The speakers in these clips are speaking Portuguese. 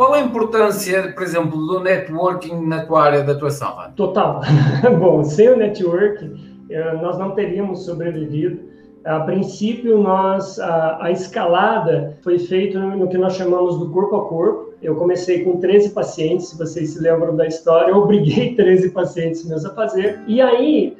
Qual a importância, por exemplo, do networking na tua área de atuação? Total. Bom, sem o networking, eh, nós não teríamos sobrevivido a princípio, nós a, a escalada foi feita no, que nós chamamos do corpo a corpo. Eu comecei com 13 pacientes, se vocês se lembram da história, eu obriguei 13 pacientes meus a fazer. E aí,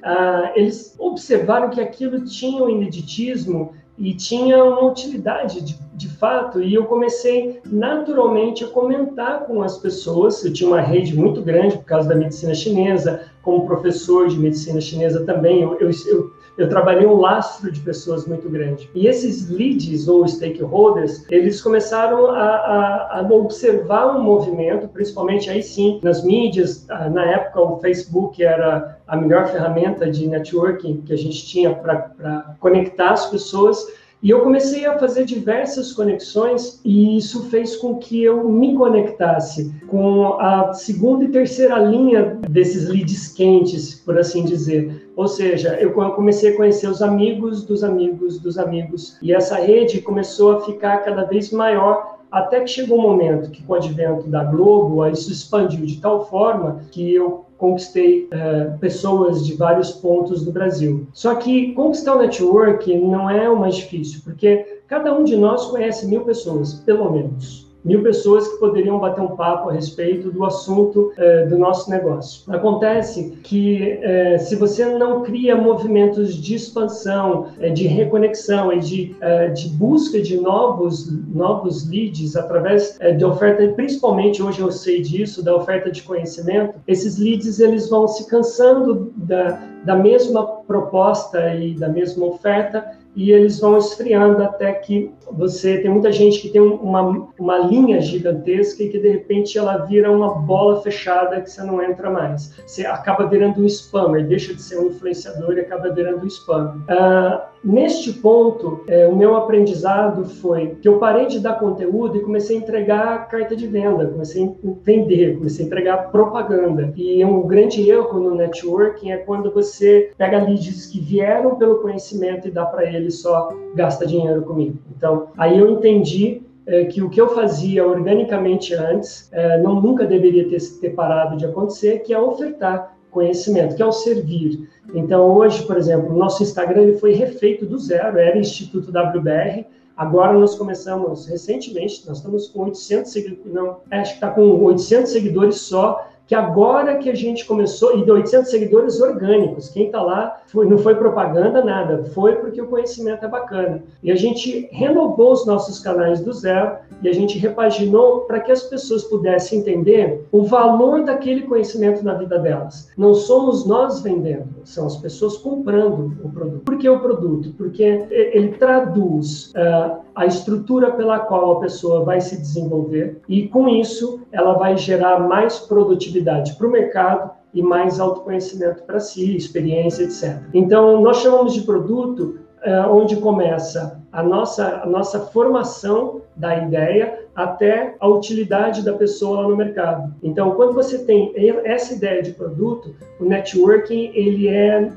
eles observaram que aquilo tinha um ineditismo e tinha uma utilidade de, de fato, e eu comecei naturalmente a comentar com as pessoas. Eu tinha uma rede muito grande por causa da medicina chinesa, como professor de medicina chinesa também, eu, eu, eu eu trabalhei um lastro de pessoas muito grande. E esses leads ou stakeholders, eles começaram a, a, a observar um movimento, principalmente aí sim, nas mídias. Ah, na época, o Facebook era a melhor ferramenta de networking que a gente tinha para conectar as pessoas. E eu comecei a fazer diversas conexões e isso fez com que eu me conectasse com a segunda e terceira linha desses leads quentes, por assim dizer. Ou seja, eu comecei a conhecer os amigos dos amigos dos amigos e essa rede começou a ficar cada vez maior até que chegou um momento que, com o advento da Globo, isso expandiu de tal forma que eu conquistei é, pessoas de vários pontos do Brasil. Só que conquistar o network não é o mais difícil, porque cada um de nós conhece mil pessoas, pelo menos mil pessoas que poderiam bater um papo a respeito do assunto eh, do nosso negócio. Acontece que eh, se você não cria movimentos de expansão, eh, de reconexão e de, de busca de novos, novos leads através de oferta, principalmente hoje eu sei disso, da oferta de conhecimento, esses leads eles vão se cansando da, da mesma proposta e da mesma oferta e eles vão esfriando até que você tem muita gente que tem uma, uma linha gigantesca e que de repente ela vira uma bola fechada que você não entra mais. Você acaba virando um spammer, deixa de ser um influenciador e acaba virando um spammer. Uh, neste ponto, é, o meu aprendizado foi que eu parei de dar conteúdo e comecei a entregar carta de venda, comecei a vender, comecei a entregar propaganda. E um grande erro no networking é quando você pega leads que vieram pelo conhecimento e dá para eles só gasta dinheiro comigo. Então, aí eu entendi é, que o que eu fazia organicamente antes é, não nunca deveria ter, ter parado de acontecer, que é ofertar conhecimento, que é o servir. Então, hoje, por exemplo, o nosso Instagram ele foi refeito do zero, era Instituto WBR, Agora nós começamos recentemente, nós estamos com 800 seguidores, não, acho que está com 800 seguidores só, que agora que a gente começou, e de 800 seguidores orgânicos, quem está lá foi, não foi propaganda, nada, foi porque o conhecimento é bacana. E a gente renovou os nossos canais do zero e a gente repaginou para que as pessoas pudessem entender o valor daquele conhecimento na vida delas. Não somos nós vendendo, são as pessoas comprando o produto. Por que o produto? Porque ele traduz uh, a estrutura pela qual a pessoa vai se desenvolver e, com isso, ela vai gerar mais produtividade para o mercado e mais autoconhecimento para si, experiência, etc. Então, nós chamamos de produto é, onde começa a nossa, a nossa formação da ideia até a utilidade da pessoa lá no mercado. Então, quando você tem essa ideia de produto, o networking ele é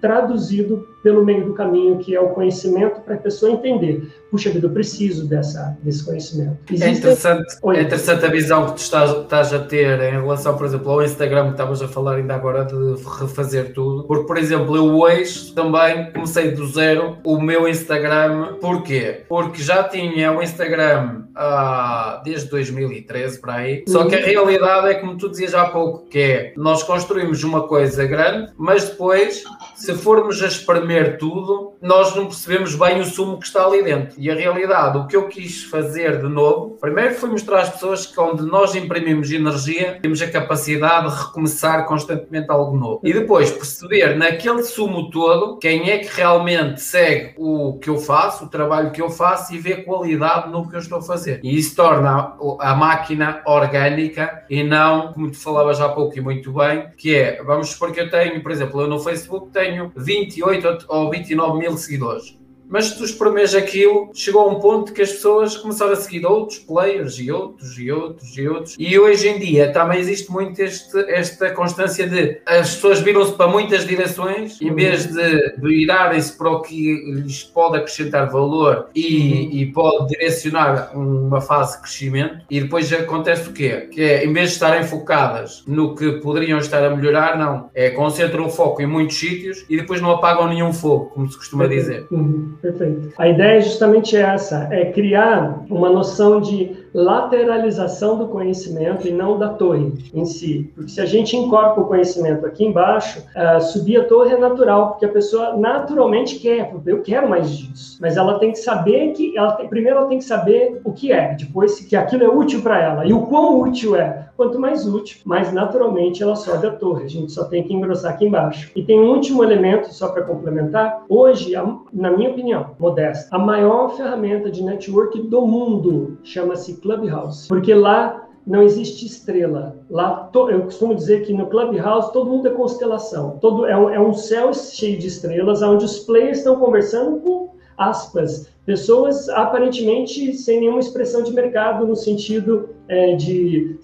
traduzido pelo meio do caminho, que é o conhecimento, para a pessoa entender. Puxa vida, eu preciso dessa, desse conhecimento. É Existe... É, interessante, é interessante a visão que tu estás, estás, a ter em relação, por exemplo, ao Instagram, que estavas a falar ainda agora de refazer tudo. Porque, por exemplo, eu hoje também comecei do zero o meu Instagram. Porquê? Porque já tinha o Instagram ah, desde 2013 para aí. Só que a uhum. realidade é como tu dizias há pouco, que é nós construímos uma coisa grande, mas depois, se formos a experimentar comer tudo, nós não percebemos bem o sumo que está ali dentro. E a realidade, o que eu quis fazer de novo, primeiro foi mostrar às pessoas que onde nós imprimimos energia, temos a capacidade de recomeçar constantemente algo novo. E depois perceber naquele sumo todo quem é que realmente segue o que eu faço, o trabalho que eu faço e vê qualidade no que eu estou a fazer. E isso torna a máquina orgânica e não, como tu falavas há pouco e muito bem, que é, vamos supor que eu tenho, por exemplo, eu no Facebook tenho 28 ou 29 mil seguidores mas tu espremes aquilo, chegou a um ponto que as pessoas começaram a seguir outros players e outros e outros e outros. E hoje em dia também existe muito este, esta constância de as pessoas viram-se para muitas direções, em vez de virarem-se para o que lhes pode acrescentar valor e, e pode direcionar uma fase de crescimento, e depois acontece o quê? Que é, em vez de estarem focadas no que poderiam estar a melhorar, não. É, concentram o foco em muitos sítios e depois não apagam nenhum fogo, como se costuma Perfeito. dizer. Uhum. Perfeito. A ideia é justamente essa, é criar uma noção de lateralização do conhecimento e não da torre em si. Porque se a gente incorpora o conhecimento aqui embaixo, uh, subir a torre é natural, porque a pessoa naturalmente quer, eu quero mais disso. Mas ela tem que saber que, ela tem, primeiro ela tem que saber o que é, depois que aquilo é útil para ela. E o quão útil é. Quanto mais útil, mais naturalmente ela sobe a torre. A gente só tem que engrossar aqui embaixo. E tem um último elemento, só para complementar. Hoje, na minha opinião, modesta, a maior ferramenta de network do mundo chama-se Clubhouse. Porque lá não existe estrela. Lá, eu costumo dizer que no Clubhouse todo mundo é constelação. Todo é um, é um céu cheio de estrelas, onde os players estão conversando com aspas pessoas aparentemente sem nenhuma expressão de mercado no sentido é, de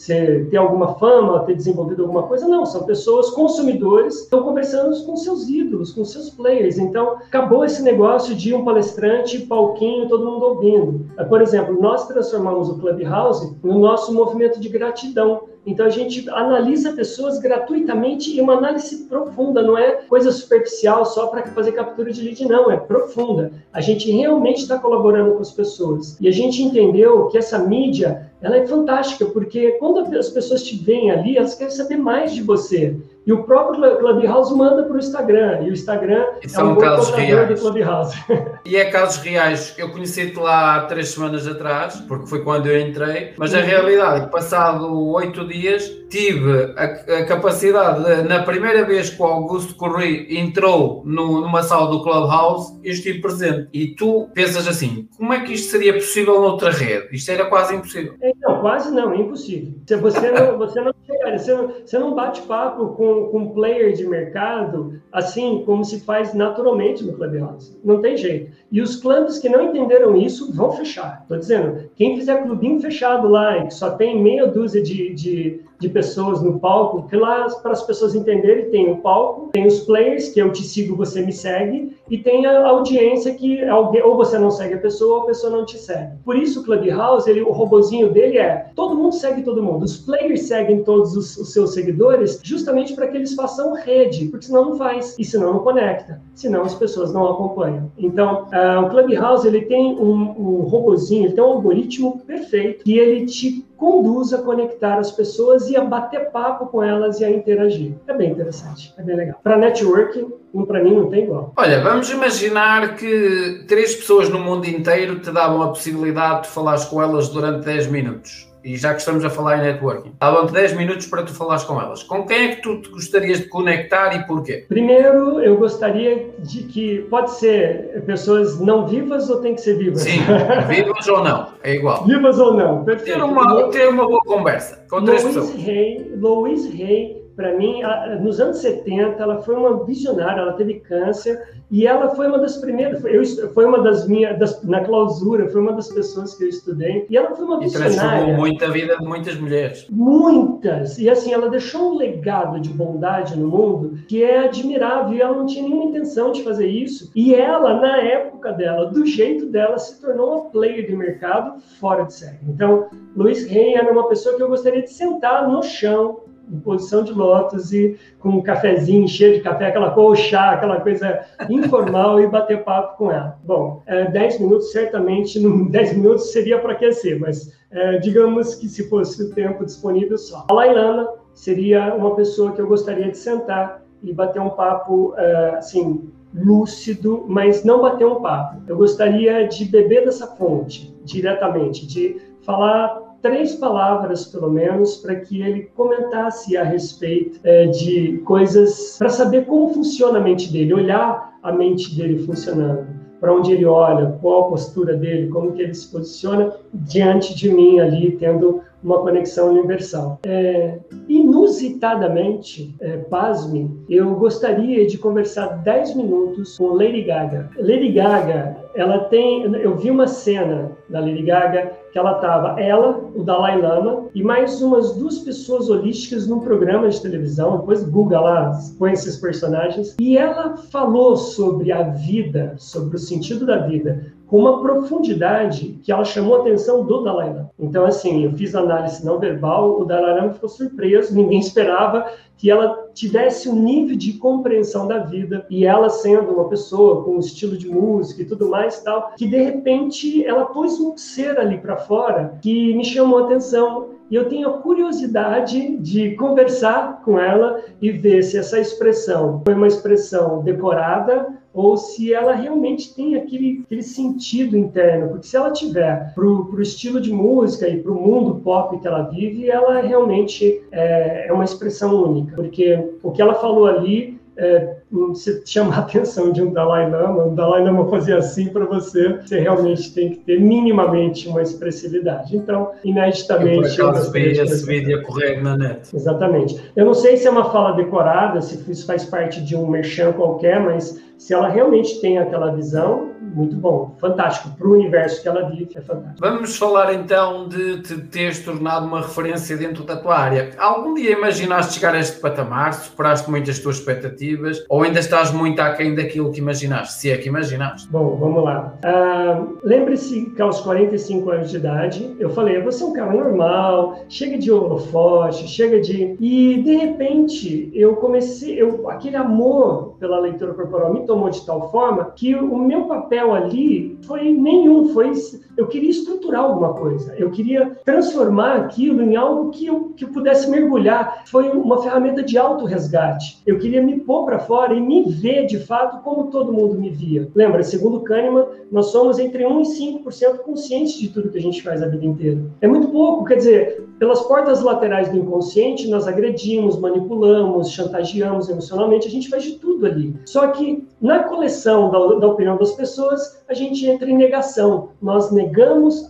ter alguma fama, ter desenvolvido alguma coisa, não, são pessoas consumidores, estão conversando com seus ídolos, com seus players, então acabou esse negócio de um palestrante, palquinho, todo mundo ouvindo. Por exemplo, nós transformamos o Clubhouse no nosso movimento de gratidão, então a gente analisa pessoas gratuitamente e uma análise profunda, não é coisa superficial só para fazer captura de lead, não, é profunda. A gente realmente está colaborando com as pessoas. E a gente entendeu que essa mídia ela é fantástica, porque quando as pessoas te veem ali, elas querem saber mais de você. E o próprio Clubhouse manda para o Instagram, e o Instagram e são é um casos reais. E é casos reais. Eu conheci-te lá há três semanas atrás, porque foi quando eu entrei, mas a realidade é passado oito dias tive a, a, capacidade de, na primeira vez que o Augusto Correia entrou no, numa sala do Clubhouse, eu estive presente. E tu pensas assim, como é que isto seria possível noutra rede? Isto era quase impossível. Não, quase não, é impossível. Você não, você não, você não, você não bate papo com, com um player de mercado assim como se faz naturalmente no Clubhouse. Não tem jeito. E os clubes que não entenderam isso vão fechar. Estou dizendo, quem fizer clubinho fechado lá que só tem meia dúzia de, de de pessoas no palco, que lá, para as pessoas entenderem, tem o palco, tem os players, que eu te sigo, você me segue, e tem a audiência que alguém, ou você não segue a pessoa, ou a pessoa não te segue. Por isso, o Clubhouse, ele, o robozinho dele é, todo mundo segue todo mundo. Os players seguem todos os, os seus seguidores, justamente para que eles façam rede, porque senão não faz, e senão não conecta, senão as pessoas não acompanham. Então, uh, o Clubhouse, ele tem um, um robozinho, ele tem um algoritmo perfeito, que ele te conduz a conectar as pessoas e a bater papo com elas e a interagir. É bem interessante, é bem legal. Para networking, para mim não tem igual. Olha, vamos imaginar que três pessoas no mundo inteiro te davam a possibilidade de falares com elas durante 10 minutos e já que estamos a falar em networking, davam-te 10 minutos para tu falares com elas. Com quem é que tu te gostarias de conectar e porquê? Primeiro, eu gostaria de que, pode ser pessoas não vivas ou tem que ser vivas? Sim, vivas ou não, é igual. Vivas ou não, perfeito. Ter uma, ter uma boa conversa com três Louise pessoas. Rey, Louise Rey, para mim, nos anos 70, ela foi uma visionária, ela teve câncer, e ela foi uma das primeiras, eu, foi uma das minhas, das, na clausura, foi uma das pessoas que eu estudei. E ela foi uma visionária. E transformou muito a vida de muitas mulheres. Muitas! E assim, ela deixou um legado de bondade no mundo que é admirável. E ela não tinha nenhuma intenção de fazer isso. E ela, na época dela, do jeito dela, se tornou uma player de mercado fora de série. Então, Luiz Rey era uma pessoa que eu gostaria de sentar no chão em posição de lótus e com um cafezinho cheio de café, aquela colchá, aquela coisa informal e bater papo com ela. Bom, é, 10 minutos certamente, 10 minutos seria para aquecer, mas é, digamos que se fosse o tempo disponível só. A Lailana seria uma pessoa que eu gostaria de sentar e bater um papo, é, assim, lúcido, mas não bater um papo. Eu gostaria de beber dessa fonte diretamente, de falar três palavras, pelo menos, para que ele comentasse a respeito é, de coisas, para saber como funciona a mente dele, olhar a mente dele funcionando, para onde ele olha, qual a postura dele, como que ele se posiciona diante de mim ali, tendo uma conexão universal. É, inusitadamente, é, pasme, eu gostaria de conversar 10 minutos com Lady Gaga. Lady Gaga, ela tem. Eu vi uma cena da Lady Gaga que ela estava, ela, o Dalai Lama e mais umas duas pessoas holísticas num programa de televisão. Depois Google lá, põe esses personagens. E ela falou sobre a vida, sobre o sentido da vida com uma profundidade que ela chamou a atenção do Dalai Lama. Então, assim, eu fiz análise não verbal, o Dalai Lama ficou surpreso, ninguém esperava que ela tivesse um nível de compreensão da vida e ela sendo uma pessoa com um estilo de música e tudo mais tal, que de repente ela pôs um ser ali para fora que me chamou a atenção. E eu tenho a curiosidade de conversar com ela e ver se essa expressão foi uma expressão decorada ou se ela realmente tem aquele, aquele sentido interno, porque se ela tiver para o estilo de música e para o mundo pop que ela vive, ela realmente é, é uma expressão única, porque o que ela falou ali é, se chamar a atenção de um Dalai Lama, um Dalai Lama fazer assim para você, você realmente tem que ter minimamente uma expressividade. Então, ineditamente... Eu, por acaso, vi esse vídeo correr na net. Exatamente. Eu não sei se é uma fala decorada, se isso faz parte de um merchan qualquer, mas se ela realmente tem aquela visão, muito bom, fantástico. Para o universo que ela vive, é fantástico. Vamos falar então de te teres tornado uma referência dentro da tua área. Algum dia imaginaste chegar a este patamar? Superaste muitas tuas expectativas? Ou ainda estás muito aquém daquilo que imaginaste? Se é que imaginaste. Bom, vamos lá. Uh, Lembre-se que aos 45 anos de idade, eu falei, você é um cara normal, chega de holofote, chega de... E, de repente, eu comecei... Eu, aquele amor pela leitura corporal me tomou de tal forma que o meu papel ali foi nenhum, foi eu queria estruturar alguma coisa, eu queria transformar aquilo em algo que eu, que eu pudesse mergulhar. Foi uma ferramenta de auto-resgate. Eu queria me pôr para fora e me ver de fato como todo mundo me via. Lembra, segundo Kahneman, nós somos entre 1 e 5% conscientes de tudo que a gente faz a vida inteira. É muito pouco, quer dizer, pelas portas laterais do inconsciente, nós agredimos, manipulamos, chantageamos emocionalmente, a gente faz de tudo ali. Só que na coleção da, da opinião das pessoas, a gente entra em negação. Nós negamos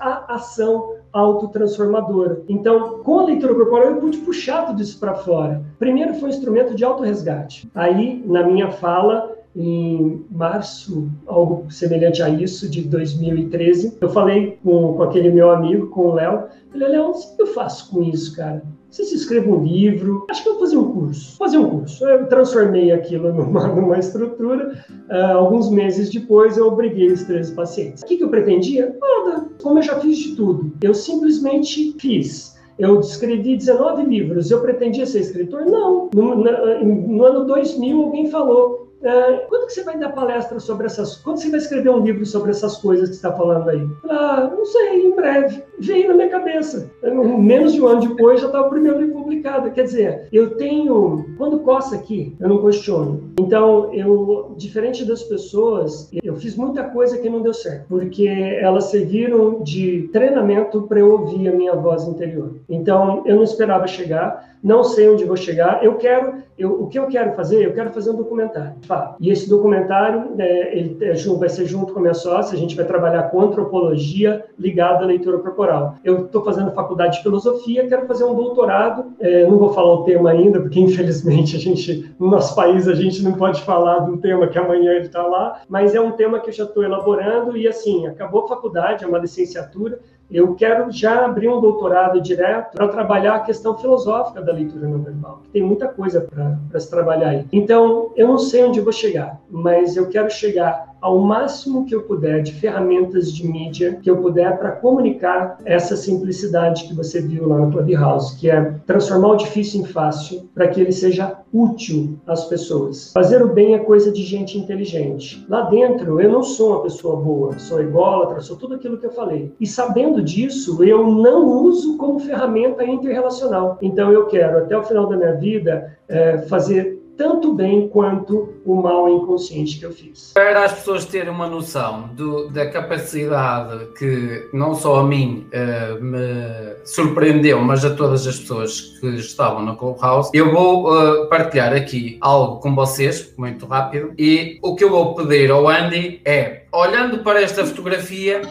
a ação autotransformadora. Então, com a leitura corporal, eu pude puxar tudo isso para fora. Primeiro foi um instrumento de autorresgate. Aí, na minha fala, em março, algo semelhante a isso, de 2013, eu falei com, com aquele meu amigo, com o Léo, falei, Léo, o que eu faço com isso, cara? Você se escreve um livro, acho que eu vou fazer um curso. Vou fazer um curso. Eu transformei aquilo numa, numa estrutura. Uh, alguns meses depois, eu obriguei os três pacientes. O que, que eu pretendia? Nada. Como eu já fiz de tudo. Eu simplesmente fiz. Eu escrevi 19 livros. Eu pretendia ser escritor? Não. No, no, no ano 2000, alguém falou: Uh, quando que você vai dar palestra sobre essas Quando você vai escrever um livro sobre essas coisas que está falando aí? Ah, não sei, em breve. Veio na minha cabeça. Menos de um ano depois já estava o primeiro livro publicado. Quer dizer, eu tenho. Quando coça aqui, eu não questiono. Então, eu, diferente das pessoas, eu fiz muita coisa que não deu certo, porque elas serviram de treinamento para eu ouvir a minha voz interior. Então, eu não esperava chegar, não sei onde vou chegar. Eu quero, eu, o que eu quero fazer? Eu quero fazer um documentário. E esse documentário é, ele é, vai ser junto com a minha sócia, a gente vai trabalhar com antropologia ligada à leitura corporal. Eu estou fazendo faculdade de filosofia, quero fazer um doutorado, é, não vou falar o tema ainda, porque infelizmente a gente, no nosso país, a gente não pode falar de um tema que amanhã ele está lá, mas é um tema que eu já estou elaborando e assim, acabou a faculdade, é uma licenciatura, eu quero já abrir um doutorado direto para trabalhar a questão filosófica da leitura não verbal, que tem muita coisa para se trabalhar aí. Então, eu não sei onde vou chegar, mas eu quero chegar ao máximo que eu puder de ferramentas de mídia que eu puder para comunicar essa simplicidade que você viu lá no Clubhouse, que é transformar o difícil em fácil para que ele seja útil às pessoas. Fazer o bem é coisa de gente inteligente. Lá dentro, eu não sou uma pessoa boa, sou ególatra, sou tudo aquilo que eu falei. E sabendo disso, eu não uso como ferramenta interrelacional. Então, eu quero, até o final da minha vida, é, fazer tanto bem quanto o mal inconsciente que eu fiz. Para as pessoas terem uma noção do, da capacidade que não só a mim uh, me surpreendeu, mas a todas as pessoas que estavam no Clubhouse, eu vou uh, partilhar aqui algo com vocês, muito rápido, e o que eu vou pedir ao Andy é olhando para esta fotografia,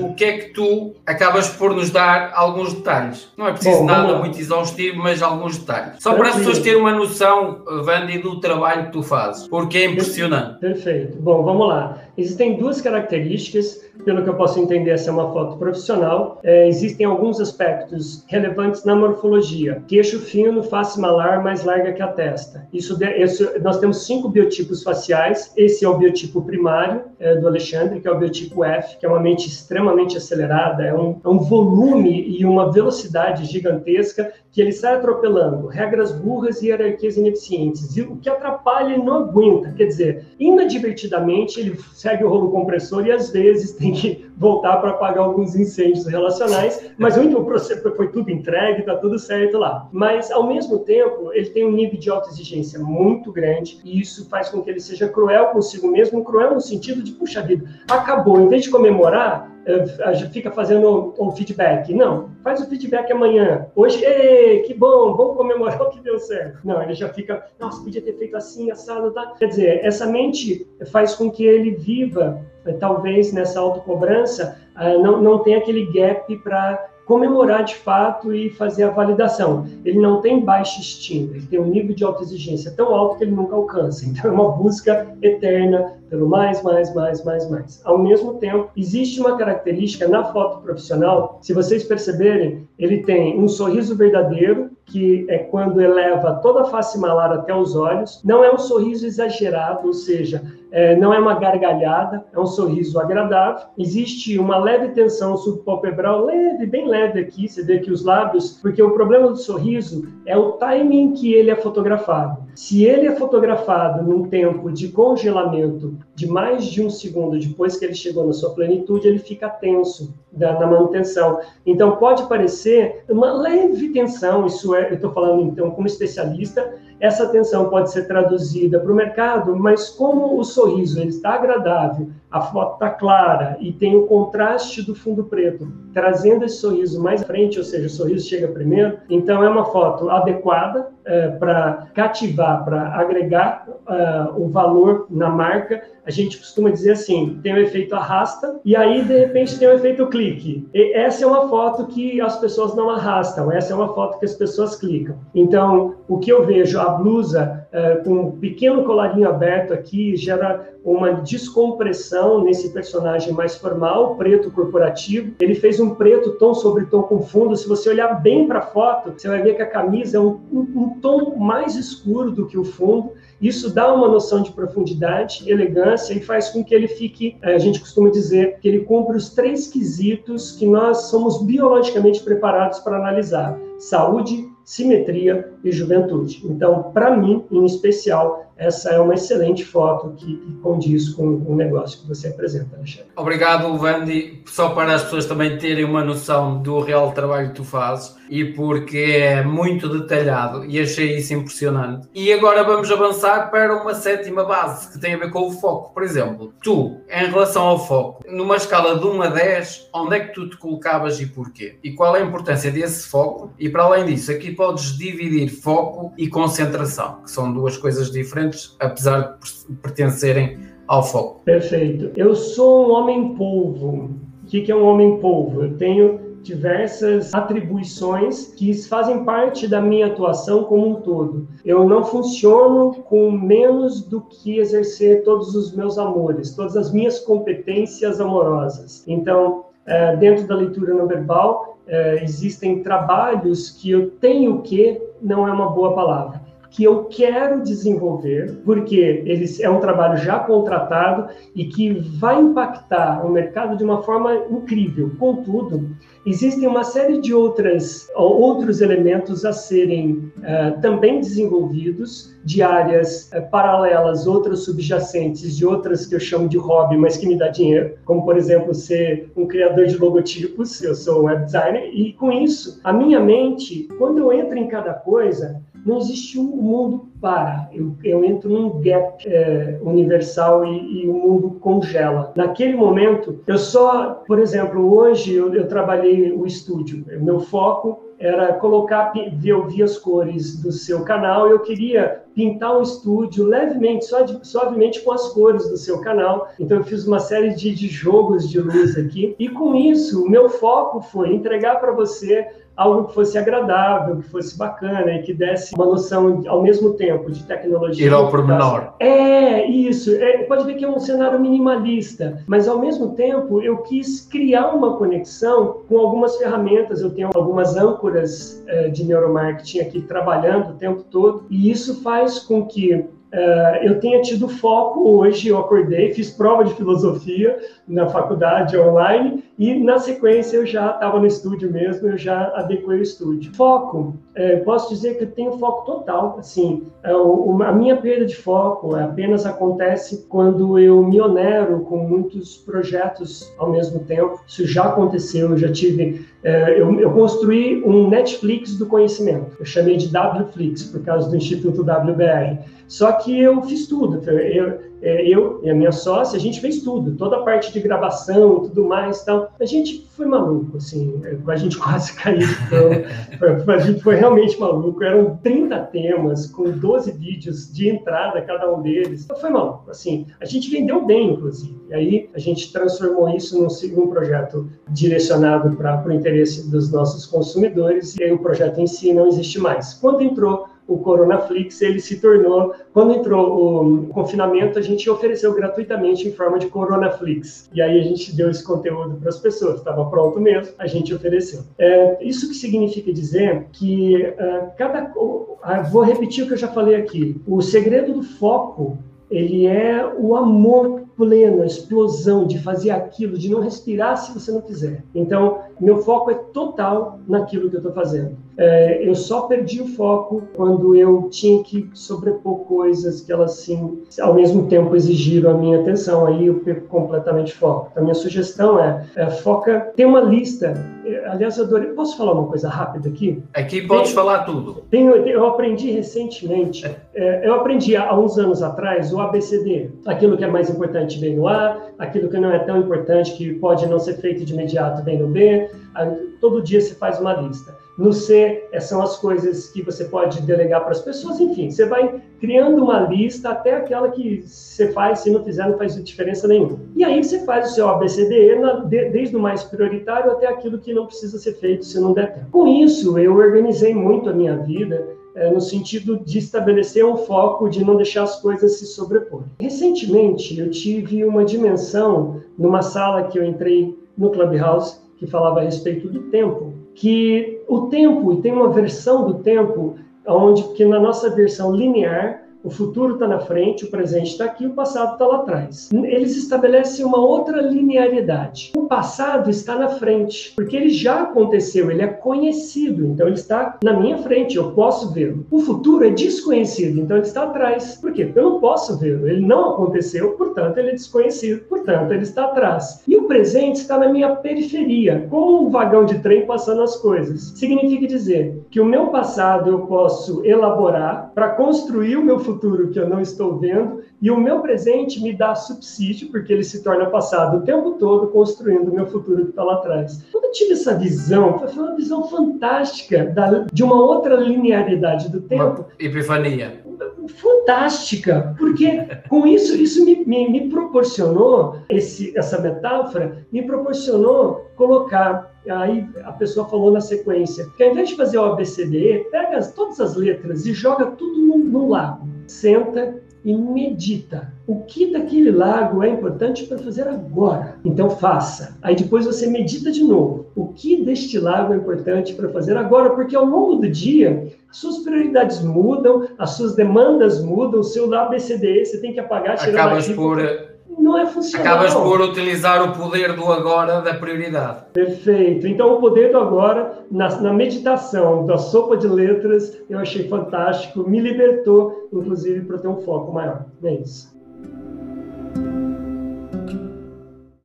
o que é que tu acabas por nos dar alguns detalhes? Não é preciso Bom, nada muito exaustivo, mas alguns detalhes. Só para as pessoas terem uma noção, Vandi, do trabalho que tu fazes, porque é impressionante. Perfeito. Bom, vamos lá. Existem duas características, pelo que eu posso entender, essa é uma foto profissional. É, existem alguns aspectos relevantes na morfologia. Queixo fino, face malar mais larga que a testa. Isso, isso nós temos cinco biotipos faciais. Esse é o biotipo primário é, do Alexandre, que é o biotipo F, que é uma mente extremamente acelerada, é um, é um volume e uma velocidade gigantesca que ele sai atropelando regras burras e hierarquias ineficientes. E o que atrapalha, ele não aguenta. Quer dizer, inadvertidamente, ele segue o rolo compressor e às vezes tem que voltar para apagar alguns incêndios relacionais, mas o processo foi tudo entregue, está tudo certo lá. Mas, ao mesmo tempo, ele tem um nível de autoexigência muito grande e isso faz com que ele seja cruel consigo mesmo, cruel no sentido de, puxa vida, acabou, em vez de comemorar, fica fazendo um feedback. Não, faz o feedback amanhã. Hoje, ei, que bom, vamos comemorar o que deu certo. Não, ele já fica, nossa, podia ter feito assim, assado, tá? Quer dizer, essa mente faz com que ele viva, eh, talvez nessa autocobrança, não, não tenha aquele gap para comemorar de fato e fazer a validação. Ele não tem baixa estima, ele tem um nível de autoexigência tão alto que ele nunca alcança. Então é uma busca eterna pelo mais, mais, mais, mais, mais. Ao mesmo tempo, existe uma característica na foto profissional, se vocês perceberem, ele tem um sorriso verdadeiro, que é quando eleva toda a face malar até os olhos. Não é um sorriso exagerado, ou seja, é, não é uma gargalhada, é um sorriso agradável. Existe uma leve tensão subpalpebral, leve, bem leve aqui, você vê que os lábios, porque o problema do sorriso é o timing que ele é fotografado. Se ele é fotografado num tempo de congelamento de mais de um segundo depois que ele chegou na sua plenitude, ele fica tenso da, na manutenção. Então, pode parecer uma leve tensão, isso é, eu estou falando então como especialista, essa tensão pode ser traduzida para o mercado, mas como o sorriso ele está agradável, a foto está clara e tem o contraste do fundo preto, trazendo esse sorriso mais à frente, ou seja, o sorriso chega primeiro, então é uma foto adequada é, para cativar, para agregar uh, o valor na marca. A gente costuma dizer assim, tem o efeito arrasta e aí de repente tem o efeito clique. E essa é uma foto que as pessoas não arrastam, essa é uma foto que as pessoas clicam. Então, o que eu vejo a blusa é, com um pequeno colarinho aberto aqui gera uma descompressão nesse personagem mais formal, preto corporativo. Ele fez um preto tom sobre tom com fundo. Se você olhar bem para a foto, você vai ver que a camisa é um, um, um tom mais escuro do que o fundo. Isso dá uma noção de profundidade, elegância e faz com que ele fique, é, a gente costuma dizer, que ele cumpre os três quesitos que nós somos biologicamente preparados para analisar: saúde, simetria e juventude. Então, para mim, em especial, essa é uma excelente foto que, que condiz com o negócio que você apresenta, Alexandre. Obrigado, Vandi. Só para as pessoas também terem uma noção do real trabalho que tu fazes e porque é muito detalhado e achei isso impressionante. E agora vamos avançar para uma sétima base que tem a ver com o foco. Por exemplo, tu, em relação ao foco, numa escala de 1 a 10, onde é que tu te colocavas e porquê? E qual é a importância desse foco? E para além disso, aqui podes dividir foco e concentração, que são duas coisas diferentes, apesar de pertencerem ao foco. Perfeito. Eu sou um homem polvo. O que é um homem polvo? Eu tenho diversas atribuições que fazem parte da minha atuação como um todo. Eu não funciono com menos do que exercer todos os meus amores, todas as minhas competências amorosas. Então, eh, dentro da leitura não verbal, eh, existem trabalhos que eu tenho que não é uma boa palavra que eu quero desenvolver, porque eles é um trabalho já contratado e que vai impactar o mercado de uma forma incrível. Contudo, existem uma série de outras outros elementos a serem uh, também desenvolvidos de áreas uh, paralelas, outras subjacentes, de outras que eu chamo de hobby, mas que me dá dinheiro, como por exemplo ser um criador de logotipos. Eu sou web designer e com isso a minha mente, quando eu entro em cada coisa, não existe um mundo para. Eu, eu entro num gap é, universal e, e, o mundo congela. Naquele momento, eu só, por exemplo, hoje eu, eu trabalhei o estúdio. Meu foco era colocar, ver, ver as cores do seu canal, eu queria pintar um estúdio levemente, suavemente com as cores do seu canal. Então eu fiz uma série de, de jogos de luz aqui. E com isso, o meu foco foi entregar para você algo que fosse agradável, que fosse bacana e que desse uma noção ao mesmo tempo de tecnologia. Ir ao pormenor. É, isso. É, pode ver que é um cenário minimalista, mas ao mesmo tempo eu quis criar uma conexão com algumas ferramentas. Eu tenho algumas âncoras é, de neuromarketing aqui trabalhando o tempo todo e isso faz com que Uh, eu tenha tido foco hoje, eu acordei, fiz prova de filosofia na faculdade online e na sequência eu já estava no estúdio mesmo, eu já adequei o estúdio. Foco, é, posso dizer que eu tenho foco total, assim, é, a minha perda de foco apenas acontece quando eu me onero com muitos projetos ao mesmo tempo, isso já aconteceu, eu já tive, é, eu, eu construí um Netflix do conhecimento, eu chamei de Wflix, por causa do Instituto WBR, só que eu fiz tudo. Eu, eu e a minha sócia, a gente fez tudo, toda a parte de gravação tudo mais. Então, a gente foi maluco, assim, a gente quase caiu. Então, a gente foi realmente maluco. Eram 30 temas, com 12 vídeos de entrada, cada um deles. Então, foi maluco, assim. A gente vendeu bem, inclusive. E aí, a gente transformou isso num, num projeto direcionado para o interesse dos nossos consumidores. E aí, o projeto em si não existe mais. Quando entrou o Coronaflix, ele se tornou, quando entrou o confinamento, a gente ofereceu gratuitamente em forma de Coronaflix. E aí a gente deu esse conteúdo para as pessoas, estava pronto mesmo, a gente ofereceu. É, isso que significa dizer que uh, cada. Uh, vou repetir o que eu já falei aqui. O segredo do foco ele é o amor pleno, a explosão de fazer aquilo, de não respirar se você não quiser. Então, meu foco é total naquilo que eu estou fazendo. É, eu só perdi o foco quando eu tinha que sobrepor coisas que elas, sim, ao mesmo tempo exigiram a minha atenção. Aí eu perco completamente foco. Então, minha sugestão é, é foca, tem uma lista. É, aliás, eu adorei. Posso falar uma coisa rápida aqui? Aqui podes tem, falar tudo. Tenho, eu aprendi recentemente, é, eu aprendi há uns anos atrás o ABCD. Aquilo que é mais importante vem no A, aquilo que não é tão importante, que pode não ser feito de imediato, vem no B. Todo dia você faz uma lista. No C, é, são as coisas que você pode delegar para as pessoas. Enfim, você vai criando uma lista até aquela que você faz, se não fizer, não faz diferença nenhuma. E aí você faz o seu ABCDE, desde o mais prioritário até aquilo que não precisa ser feito se não der tempo. Com isso, eu organizei muito a minha vida é, no sentido de estabelecer um foco, de não deixar as coisas se sobreporem. Recentemente, eu tive uma dimensão numa sala que eu entrei no Clubhouse que falava a respeito do tempo, que o tempo, e tem uma versão do tempo, onde que na nossa versão linear, o futuro está na frente, o presente está aqui, o passado está lá atrás. Eles estabelecem uma outra linearidade. O passado está na frente, porque ele já aconteceu, ele é conhecido, então ele está na minha frente, eu posso vê-lo. O futuro é desconhecido, então ele está atrás. Por quê? Eu não posso vê-lo, ele não aconteceu, portanto ele é desconhecido, portanto ele está atrás. E o presente está na minha periferia, como um vagão de trem passando as coisas. Significa dizer que o meu passado eu posso elaborar para construir o meu futuro futuro que eu não estou vendo, e o meu presente me dá subsídio, porque ele se torna passado o tempo todo construindo o meu futuro que está lá atrás. Quando eu tive essa visão, foi uma visão fantástica da, de uma outra linearidade do tempo. Uma epifania. Fantástica, porque com isso, isso me, me, me proporcionou, esse, essa metáfora, me proporcionou colocar Aí a pessoa falou na sequência que ao invés de fazer o ABCDE, pega todas as letras e joga tudo no, no lago senta e medita. O que daquele lago é importante para fazer agora? Então faça. Aí depois você medita de novo. O que deste lago é importante para fazer agora? Porque ao longo do dia, suas prioridades mudam, as suas demandas mudam, o seu ABCDE você tem que apagar, tirar Acabas por não é funcional. Acabas por utilizar o poder do agora da prioridade. Perfeito. Então, o poder do agora, na, na meditação da sopa de letras, eu achei fantástico, me libertou, inclusive, para ter um foco maior. É isso.